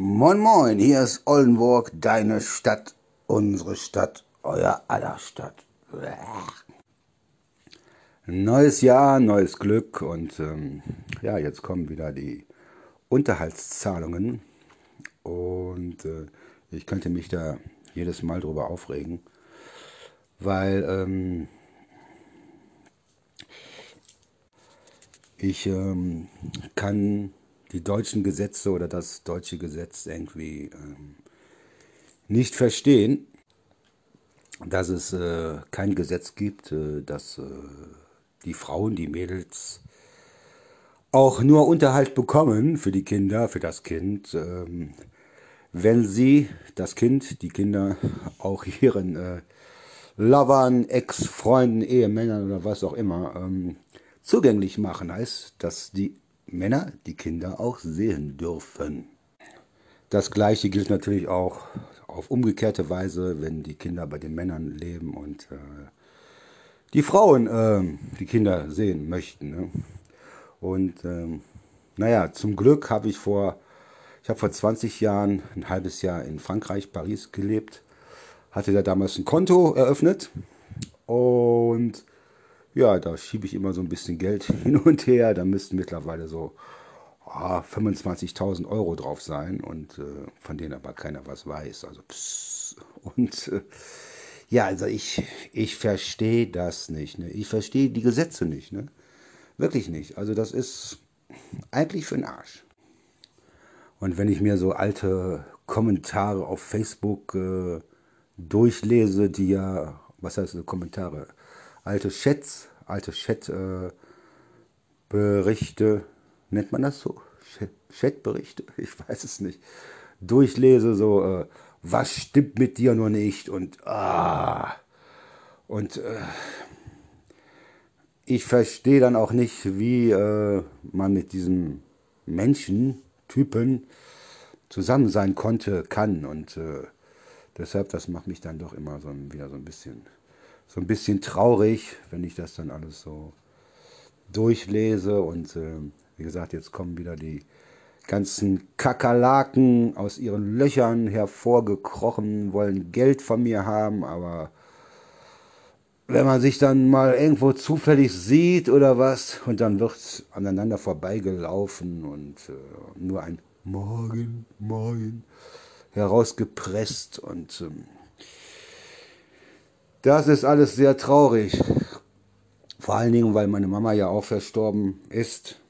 Moin Moin, hier ist Oldenburg, deine Stadt, unsere Stadt, euer aller Stadt. Neues Jahr, neues Glück und ähm, ja, jetzt kommen wieder die Unterhaltszahlungen und äh, ich könnte mich da jedes Mal drüber aufregen, weil ähm, ich ähm, kann die deutschen Gesetze oder das deutsche Gesetz irgendwie ähm, nicht verstehen, dass es äh, kein Gesetz gibt, äh, dass äh, die Frauen, die Mädels auch nur Unterhalt bekommen für die Kinder, für das Kind, ähm, wenn sie, das Kind, die Kinder auch ihren äh, Lovern, Ex-Freunden, Ehemännern oder was auch immer ähm, zugänglich machen, heißt, dass die Männer die Kinder auch sehen dürfen. Das gleiche gilt natürlich auch auf umgekehrte Weise, wenn die Kinder bei den Männern leben und äh, die Frauen äh, die Kinder sehen möchten. Ne? Und ähm, naja, zum Glück habe ich vor, ich habe vor 20 Jahren ein halbes Jahr in Frankreich, Paris gelebt, hatte da damals ein Konto eröffnet und ja, da schiebe ich immer so ein bisschen Geld hin und her. Da müssten mittlerweile so oh, ah, 25.000 Euro drauf sein und äh, von denen aber keiner was weiß. Also pss. Und äh, ja, also ich, ich verstehe das nicht. Ne? Ich verstehe die Gesetze nicht. Ne? Wirklich nicht. Also das ist eigentlich für den Arsch. Und wenn ich mir so alte Kommentare auf Facebook äh, durchlese, die ja, was heißt Kommentare? Alte Chats, alte Chat-Berichte, äh, nennt man das so? Chat-Berichte? Ich weiß es nicht. Durchlese so, äh, was stimmt mit dir nur nicht und ah. Und äh, ich verstehe dann auch nicht, wie äh, man mit diesem Menschentypen zusammen sein konnte, kann. Und äh, deshalb, das macht mich dann doch immer so wieder so ein bisschen so ein bisschen traurig, wenn ich das dann alles so durchlese. Und äh, wie gesagt, jetzt kommen wieder die ganzen Kakerlaken aus ihren Löchern hervorgekrochen, wollen Geld von mir haben, aber wenn man sich dann mal irgendwo zufällig sieht oder was und dann wird aneinander vorbeigelaufen und äh, nur ein Morgen, Morgen herausgepresst und ähm, das ist alles sehr traurig. Vor allen Dingen, weil meine Mama ja auch verstorben ist,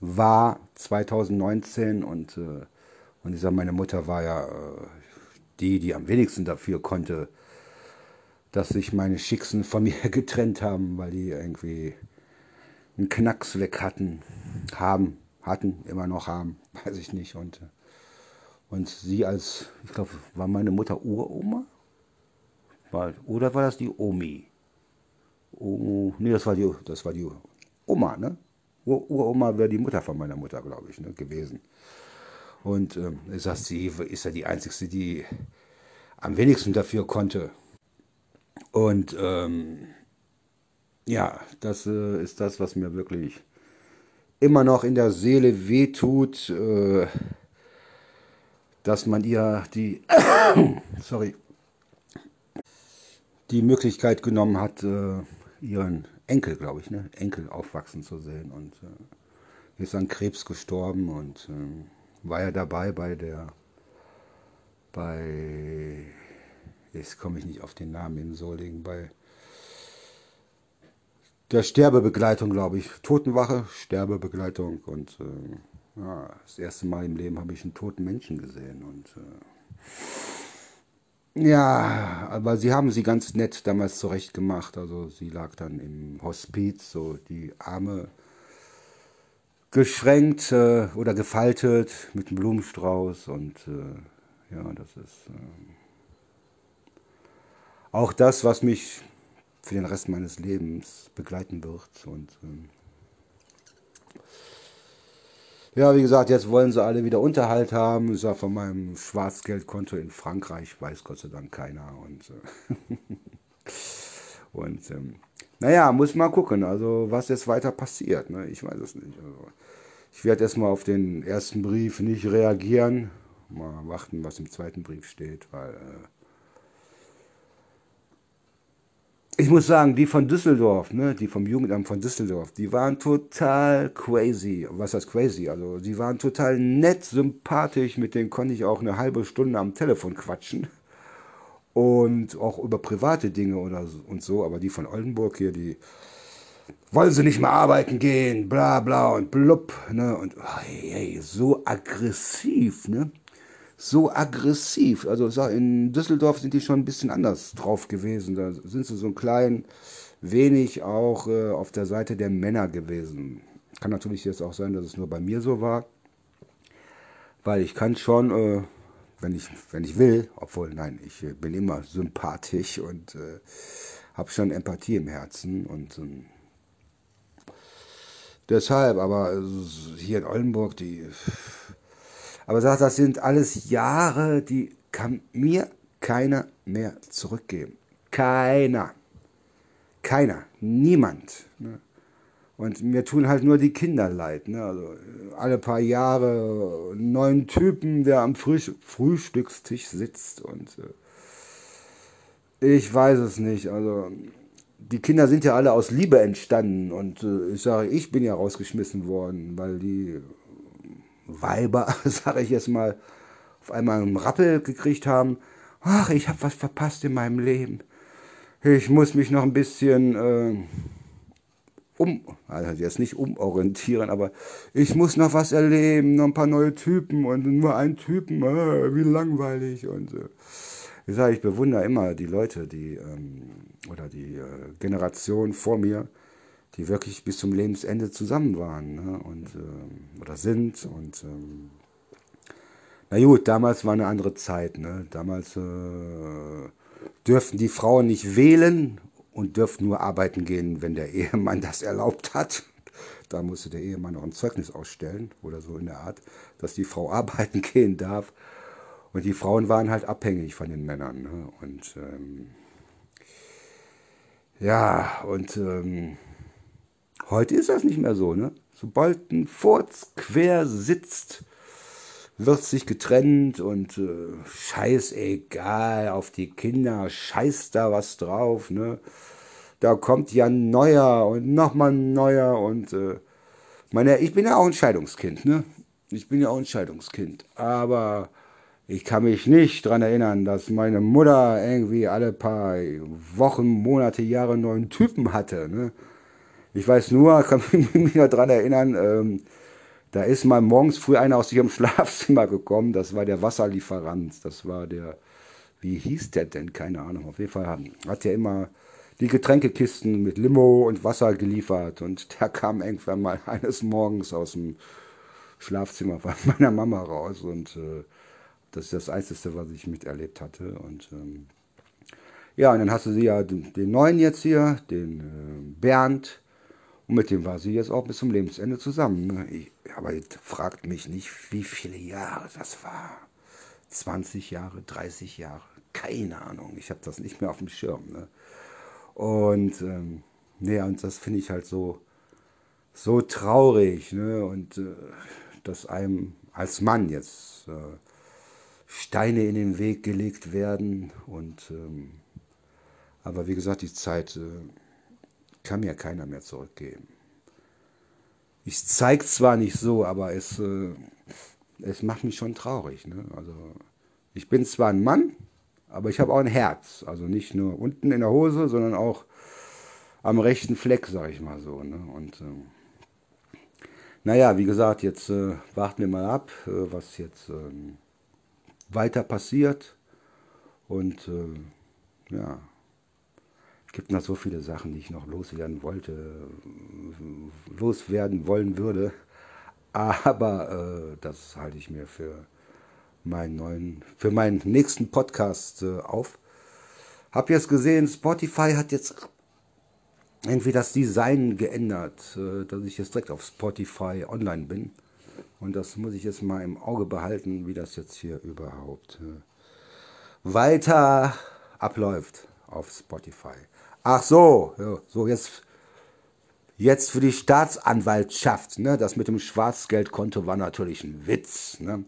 war 2019 und, äh, und ich sage, meine Mutter war ja äh, die, die am wenigsten dafür konnte, dass sich meine Schicksen von mir getrennt haben, weil die irgendwie einen Knacks weg hatten, haben, hatten, immer noch haben, weiß ich nicht. Und, und sie als, ich glaube, war meine Mutter Uroma war, oder war das die Omi? Oh, nee, das war die, das war die Oma, ne? Ur Uroma wäre die Mutter von meiner Mutter, glaube ich, ne, gewesen. Und ähm, ich sie ist ja die Einzige, die am wenigsten dafür konnte. Und ähm, ja, das äh, ist das, was mir wirklich immer noch in der Seele wehtut, äh, dass man ihr die, sorry, die Möglichkeit genommen hat, äh, ihren Enkel, glaube ich, ne, Enkel aufwachsen zu sehen. Und äh, ist an Krebs gestorben und äh, war ja dabei bei der, bei, jetzt komme ich nicht auf den Namen in Solingen, bei der Sterbebegleitung, glaube ich. Totenwache, Sterbebegleitung und äh, ja, das erste Mal im Leben habe ich einen toten Menschen gesehen und äh, ja, aber sie haben sie ganz nett damals zurecht gemacht. Also sie lag dann im Hospiz, so die Arme geschränkt äh, oder gefaltet mit einem Blumenstrauß und äh, ja, das ist äh, auch das, was mich für den Rest meines Lebens begleiten wird und ähm, ja, wie gesagt, jetzt wollen sie alle wieder Unterhalt haben. Ist ja von meinem Schwarzgeldkonto in Frankreich, weiß Gott sei Dank keiner. Und, äh, und ähm, naja, muss mal gucken, also was jetzt weiter passiert. Ne? Ich weiß es nicht. Also, Ich werde erstmal auf den ersten Brief nicht reagieren. Mal warten, was im zweiten Brief steht, weil äh ich muss sagen, die von Düsseldorf, ne, die vom Jugendamt von Düsseldorf, die waren total crazy. Was heißt crazy? Also, die waren total nett, sympathisch, mit denen konnte ich auch eine halbe Stunde am Telefon quatschen. Und auch über private Dinge oder so, und so, aber die von Oldenburg hier, die wollen sie nicht mehr arbeiten gehen, bla bla und blub, ne? Und oh, hey, so aggressiv, ne? So aggressiv. Also in Düsseldorf sind die schon ein bisschen anders drauf gewesen. Da sind sie so ein klein wenig auch äh, auf der Seite der Männer gewesen. Kann natürlich jetzt auch sein, dass es nur bei mir so war. Weil ich kann schon, äh, wenn, ich, wenn ich will, obwohl, nein, ich äh, bin immer sympathisch und äh, habe schon Empathie im Herzen und ähm, Deshalb, aber hier in Oldenburg, die. Aber sagt, das sind alles Jahre, die kann mir keiner mehr zurückgeben. Keiner. Keiner. Niemand. Ne? Und mir tun halt nur die Kinder leid. Ne? Also alle paar Jahre neuen Typen, der am Früh Frühstückstisch sitzt. Und äh, ich weiß es nicht. Also die Kinder sind ja alle aus Liebe entstanden und äh, ich sage, ich bin ja rausgeschmissen worden, weil die Weiber, sage ich jetzt mal, auf einmal einen Rappel gekriegt haben. Ach, ich habe was verpasst in meinem Leben. Ich muss mich noch ein bisschen äh, um, also jetzt nicht umorientieren, aber ich muss noch was erleben, noch ein paar neue Typen und nur ein Typen, äh, wie langweilig und äh, ich sage, ich bewundere immer die Leute, die ähm, oder die äh, Generation vor mir, die wirklich bis zum Lebensende zusammen waren ne? und äh, oder sind und ähm, na gut, damals war eine andere Zeit. Ne? Damals äh, dürften die Frauen nicht wählen und dürften nur arbeiten gehen, wenn der Ehemann das erlaubt hat. Da musste der Ehemann noch ein Zeugnis ausstellen oder so in der Art, dass die Frau arbeiten gehen darf. Und die Frauen waren halt abhängig von den Männern. Ne? Und ähm, ja, und ähm, heute ist das nicht mehr so. Ne? Sobald ein Furz quer sitzt, wird sich getrennt und äh, scheißegal auf die Kinder, scheiß da was drauf. Ne? Da kommt ja ein neuer und nochmal ein neuer und äh, meine, ich bin ja auch ein Scheidungskind, ne? Ich bin ja auch ein Scheidungskind. Aber ich kann mich nicht daran erinnern, dass meine Mutter irgendwie alle paar Wochen, Monate, Jahre neuen Typen hatte. Ne? Ich weiß nur, kann mich noch daran erinnern, ähm, da ist mal morgens früh einer aus ihrem Schlafzimmer gekommen. Das war der Wasserlieferant. Das war der, wie hieß der denn? Keine Ahnung. Auf jeden Fall hat er immer die Getränkekisten mit Limo und Wasser geliefert. Und der kam irgendwann mal eines Morgens aus dem Schlafzimmer von meiner Mama raus und äh, das ist das Einzige, was ich miterlebt hatte. Und ähm, ja, und dann hast du sie ja den, den neuen jetzt hier, den äh, Bernd. Und mit dem war sie jetzt auch bis zum Lebensende zusammen. Ne? Ich, aber fragt mich nicht, wie viele Jahre das war. 20 Jahre, 30 Jahre, keine Ahnung. Ich habe das nicht mehr auf dem Schirm. Ne? Und ähm, nee, und das finde ich halt so, so traurig. Ne? Und äh, dass einem als Mann jetzt äh, Steine in den Weg gelegt werden. Und, ähm, aber wie gesagt, die Zeit äh, kann mir keiner mehr zurückgeben. Ich zeige zwar nicht so, aber es, äh, es macht mich schon traurig. Ne? Also ich bin zwar ein Mann, aber ich habe auch ein Herz. Also nicht nur unten in der Hose, sondern auch am rechten Fleck, sage ich mal so. Ne? Und äh, naja, wie gesagt, jetzt äh, warten wir mal ab, äh, was jetzt ähm, weiter passiert. Und äh, ja, gibt noch so viele Sachen, die ich noch loswerden wollte, loswerden wollen würde. Aber äh, das halte ich mir für meinen neuen, für meinen nächsten Podcast äh, auf. Hab jetzt gesehen, Spotify hat jetzt irgendwie das Design geändert, äh, dass ich jetzt direkt auf Spotify online bin. Und das muss ich jetzt mal im Auge behalten, wie das jetzt hier überhaupt äh, weiter abläuft auf Spotify. Ach so, so jetzt, Jetzt für die Staatsanwaltschaft. Ne? Das mit dem Schwarzgeldkonto war natürlich ein Witz. Ne?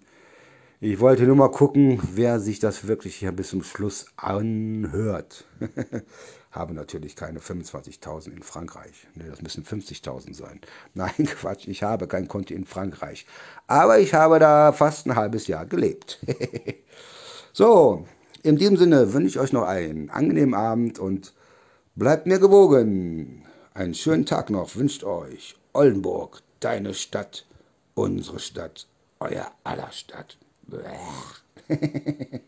Ich wollte nur mal gucken, wer sich das wirklich hier bis zum Schluss anhört. Habe natürlich keine 25.000 in Frankreich. Ne, das müssen 50.000 sein. Nein, Quatsch, ich habe kein Konto in Frankreich. Aber ich habe da fast ein halbes Jahr gelebt. so, in diesem Sinne wünsche ich euch noch einen angenehmen Abend und bleibt mir gewogen. Einen schönen Tag noch wünscht euch Oldenburg, deine Stadt, unsere Stadt, euer aller Stadt.